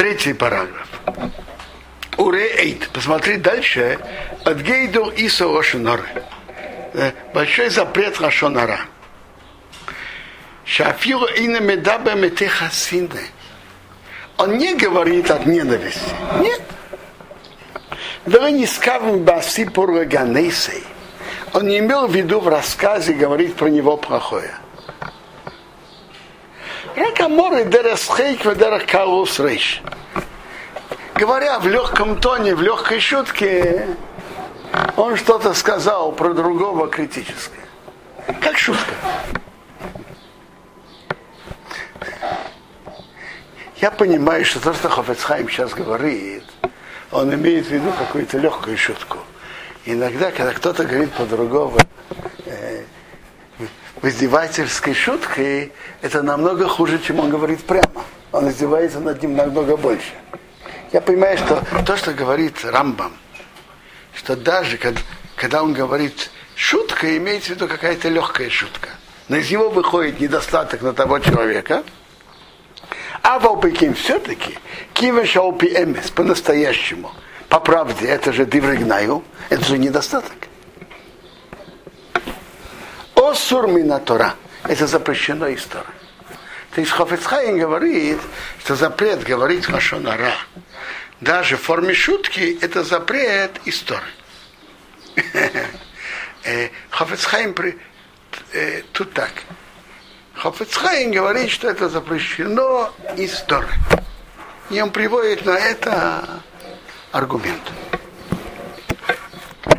Третий параграф. Уреэйт. Посмотри дальше. От гейду исо ошоноры. Большой запрет Рашонара. Шафиру ина медаба метехасины. Он не говорит от ненависти. Нет. Вы не скажем баси ганейсей. Он не имел в виду в рассказе говорить про него плохое. Ракаморы дересхейк ведерах калус рейш. Говоря в легком тоне, в легкой шутке, он что-то сказал про другого критическое. Как шутка. Я понимаю, что то, что Хофецхайм сейчас говорит, он имеет в виду какую-то легкую шутку. Иногда, когда кто-то говорит по-другому, э, в издевательской шуткой, это намного хуже, чем он говорит прямо. Он издевается над ним намного больше. Я понимаю, что то, что говорит Рамбам, что даже когда, он говорит шутка, имеется в виду какая-то легкая шутка. Но из него выходит недостаток на того человека. А Валпеким все-таки, Кива Шаупи Эмес, по-настоящему, по правде, это же дивригнаю, это же недостаток. Осур Тора, это запрещено из Тора. То есть Хофецхайн говорит, что запрет говорить Хашонара даже в форме шутки, это запрет из Торы. Хофецхайм тут так. Хофецхайм говорит, что это запрещено из Торы. И он приводит на это аргумент.